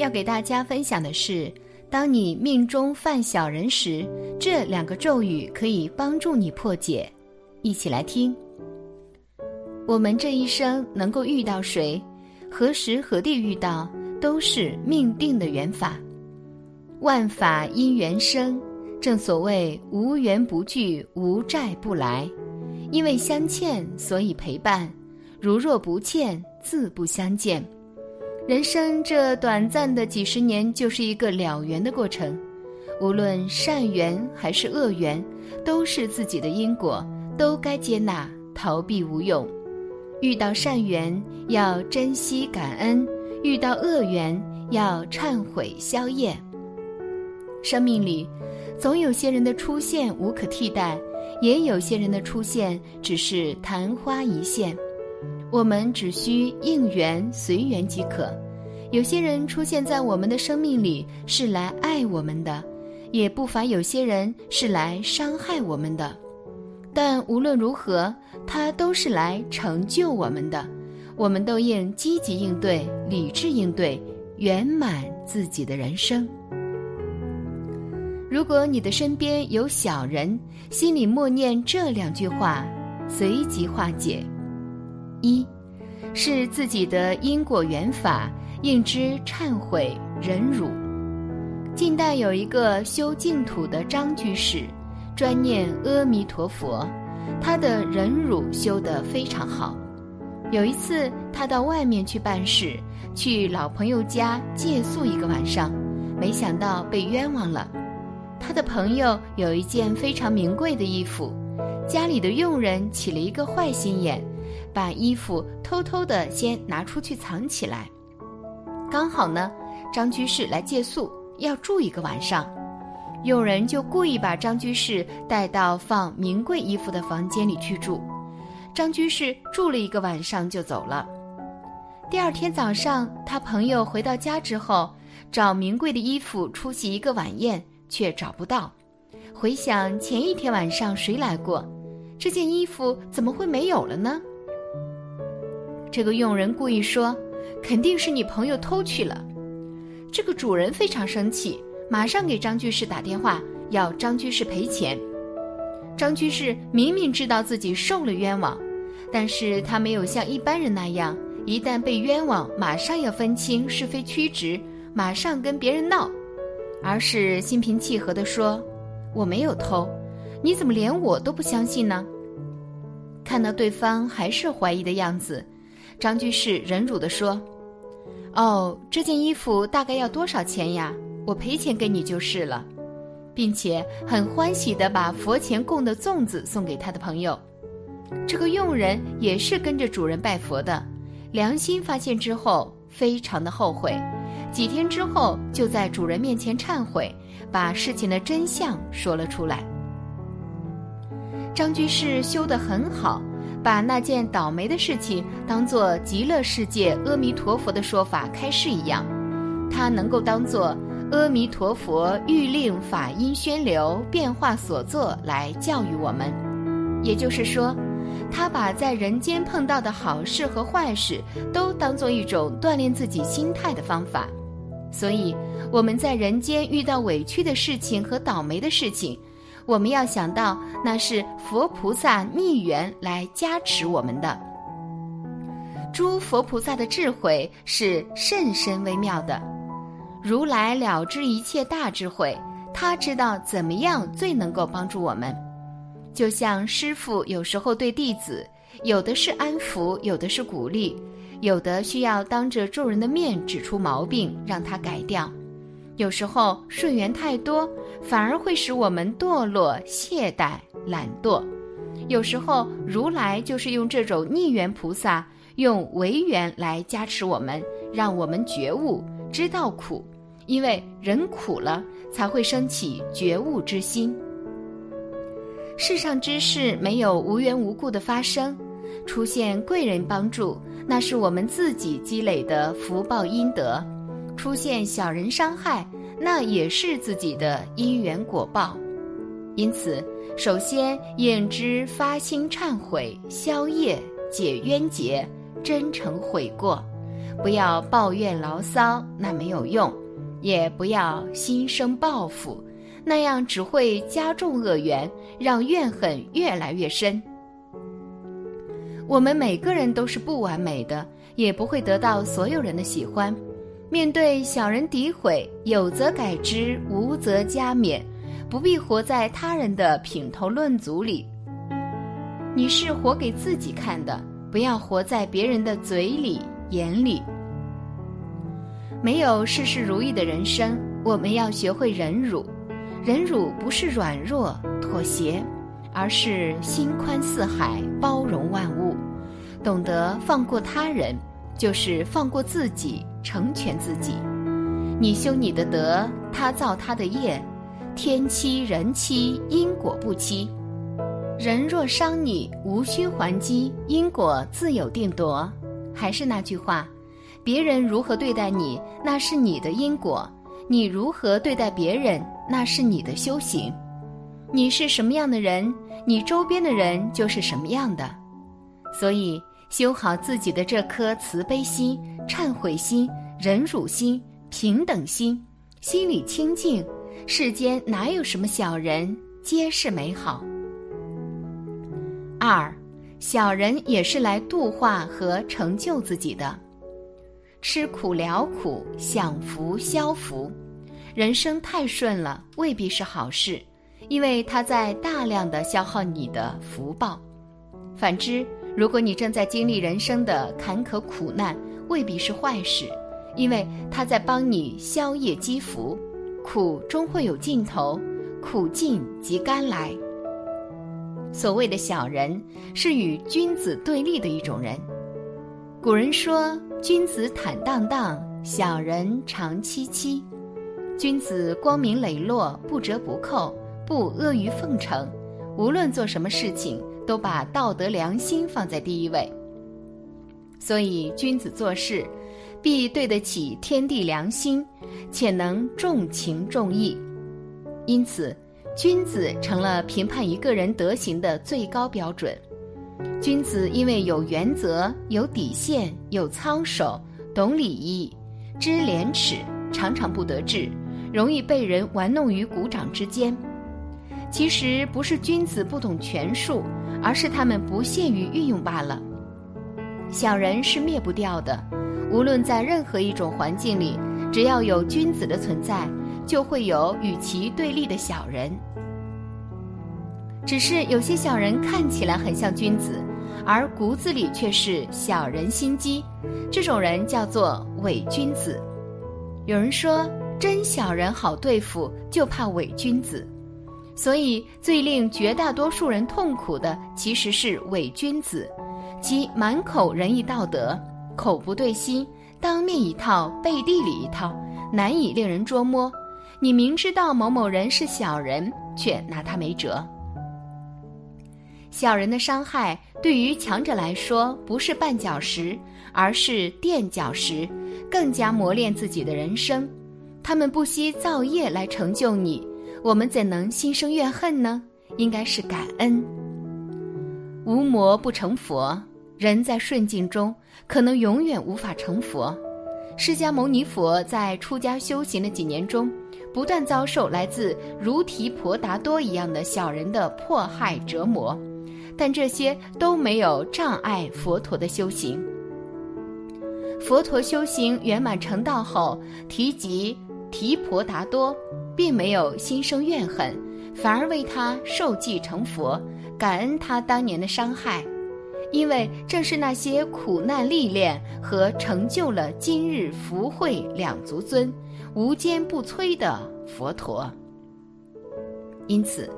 要给大家分享的是，当你命中犯小人时，这两个咒语可以帮助你破解。一起来听。我们这一生能够遇到谁，何时何地遇到，都是命定的缘法。万法因缘生，正所谓无缘不聚，无债不来。因为相欠，所以陪伴；如若不欠，自不相见。人生这短暂的几十年，就是一个了缘的过程。无论善缘还是恶缘，都是自己的因果，都该接纳，逃避无用。遇到善缘要珍惜感恩，遇到恶缘要忏悔消业。生命里，总有些人的出现无可替代，也有些人的出现只是昙花一现。我们只需应缘随缘即可。有些人出现在我们的生命里是来爱我们的，也不乏有些人是来伤害我们的。但无论如何，他都是来成就我们的。我们都应积极应对、理智应对，圆满自己的人生。如果你的身边有小人，心里默念这两句话，随即化解。一，是自己的因果缘法，应知忏悔忍辱。近代有一个修净土的张居士，专念阿弥陀佛，他的忍辱修得非常好。有一次，他到外面去办事，去老朋友家借宿一个晚上，没想到被冤枉了。他的朋友有一件非常名贵的衣服，家里的佣人起了一个坏心眼。把衣服偷偷的先拿出去藏起来。刚好呢，张居士来借宿，要住一个晚上，佣人就故意把张居士带到放名贵衣服的房间里去住。张居士住了一个晚上就走了。第二天早上，他朋友回到家之后，找名贵的衣服出席一个晚宴，却找不到。回想前一天晚上谁来过，这件衣服怎么会没有了呢？这个佣人故意说：“肯定是你朋友偷去了。”这个主人非常生气，马上给张居士打电话，要张居士赔钱。张居士明明知道自己受了冤枉，但是他没有像一般人那样，一旦被冤枉，马上要分清是非曲直，马上跟别人闹，而是心平气和地说：“我没有偷，你怎么连我都不相信呢？”看到对方还是怀疑的样子。张居士忍辱地说：“哦，这件衣服大概要多少钱呀？我赔钱给你就是了，并且很欢喜地把佛前供的粽子送给他的朋友。这个佣人也是跟着主人拜佛的，良心发现之后非常的后悔，几天之后就在主人面前忏悔，把事情的真相说了出来。张居士修得很好。”把那件倒霉的事情当做极乐世界阿弥陀佛的说法开示一样，他能够当做阿弥陀佛欲令法音宣流变化所作来教育我们。也就是说，他把在人间碰到的好事和坏事都当做一种锻炼自己心态的方法。所以我们在人间遇到委屈的事情和倒霉的事情。我们要想到，那是佛菩萨密缘来加持我们的。诸佛菩萨的智慧是甚深微妙的，如来了知一切大智慧，他知道怎么样最能够帮助我们。就像师傅有时候对弟子，有的是安抚，有的是鼓励，有的需要当着众人的面指出毛病，让他改掉。有时候顺缘太多，反而会使我们堕落、懈怠、懒惰；有时候如来就是用这种逆缘菩萨，用违缘来加持我们，让我们觉悟，知道苦。因为人苦了，才会升起觉悟之心。世上之事没有无缘无故的发生，出现贵人帮助，那是我们自己积累的福报阴德；出现小人伤害，那也是自己的因缘果报。因此，首先应知发心忏悔、消业、解冤结、真诚悔过，不要抱怨牢骚，那没有用。也不要心生报复，那样只会加重恶缘，让怨恨越来越深。我们每个人都是不完美的，也不会得到所有人的喜欢。面对小人诋毁，有则改之，无则加勉，不必活在他人的品头论足里。你是活给自己看的，不要活在别人的嘴里眼里。没有事事如意的人生，我们要学会忍辱。忍辱不是软弱妥协，而是心宽似海，包容万物。懂得放过他人，就是放过自己，成全自己。你修你的德，他造他的业，天欺人欺，因果不欺。人若伤你，无需还击，因果自有定夺。还是那句话。别人如何对待你，那是你的因果；你如何对待别人，那是你的修行。你是什么样的人，你周边的人就是什么样的。所以，修好自己的这颗慈悲心、忏悔心、忍辱心、平等心，心里清净，世间哪有什么小人，皆是美好。二，小人也是来度化和成就自己的。吃苦了苦，享福消福，人生太顺了未必是好事，因为它在大量的消耗你的福报。反之，如果你正在经历人生的坎坷苦难，未必是坏事，因为它在帮你消业积福。苦终会有尽头，苦尽即甘来。所谓的小人，是与君子对立的一种人。古人说。君子坦荡荡，小人长戚戚。君子光明磊落，不折不扣，不阿谀奉承。无论做什么事情，都把道德良心放在第一位。所以，君子做事必对得起天地良心，且能重情重义。因此，君子成了评判一个人德行的最高标准。君子因为有原则、有底线、有操守、懂礼仪、知廉耻，常常不得志，容易被人玩弄于股掌之间。其实不是君子不懂权术，而是他们不屑于运用罢了。小人是灭不掉的，无论在任何一种环境里，只要有君子的存在，就会有与其对立的小人。只是有些小人看起来很像君子，而骨子里却是小人心机，这种人叫做伪君子。有人说，真小人好对付，就怕伪君子。所以，最令绝大多数人痛苦的，其实是伪君子，即满口仁义道德，口不对心，当面一套，背地里一套，难以令人捉摸。你明知道某某人是小人，却拿他没辙。小人的伤害对于强者来说不是绊脚石，而是垫脚石，更加磨练自己的人生。他们不惜造业来成就你，我们怎能心生怨恨呢？应该是感恩。无魔不成佛，人在顺境中可能永远无法成佛。释迦牟尼佛在出家修行的几年中，不断遭受来自如提婆达多一样的小人的迫害折磨。但这些都没有障碍佛陀的修行。佛陀修行圆满成道后，提及提婆达多，并没有心生怨恨，反而为他受记成佛，感恩他当年的伤害，因为正是那些苦难历练和成就了今日福慧两足尊、无坚不摧的佛陀。因此。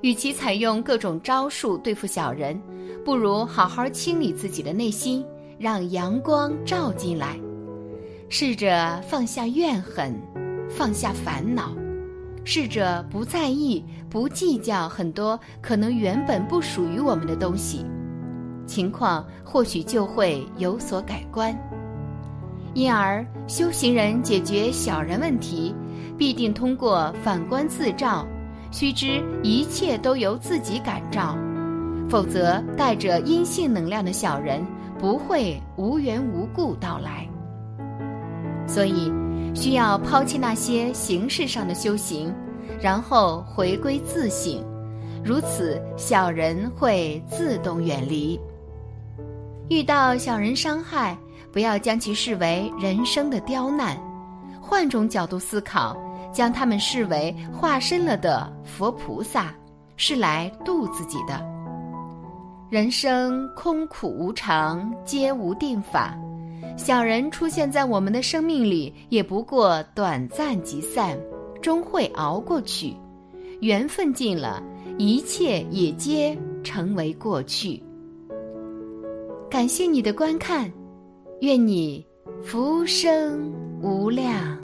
与其采用各种招数对付小人，不如好好清理自己的内心，让阳光照进来，试着放下怨恨，放下烦恼，试着不在意、不计较很多可能原本不属于我们的东西，情况或许就会有所改观。因而，修行人解决小人问题，必定通过反观自照。须知一切都由自己感召，否则带着阴性能量的小人不会无缘无故到来。所以，需要抛弃那些形式上的修行，然后回归自省，如此小人会自动远离。遇到小人伤害，不要将其视为人生的刁难，换种角度思考。将他们视为化身了的佛菩萨，是来度自己的。人生空苦无常，皆无定法。小人出现在我们的生命里，也不过短暂即散，终会熬过去。缘分尽了，一切也皆成为过去。感谢你的观看，愿你福生无量。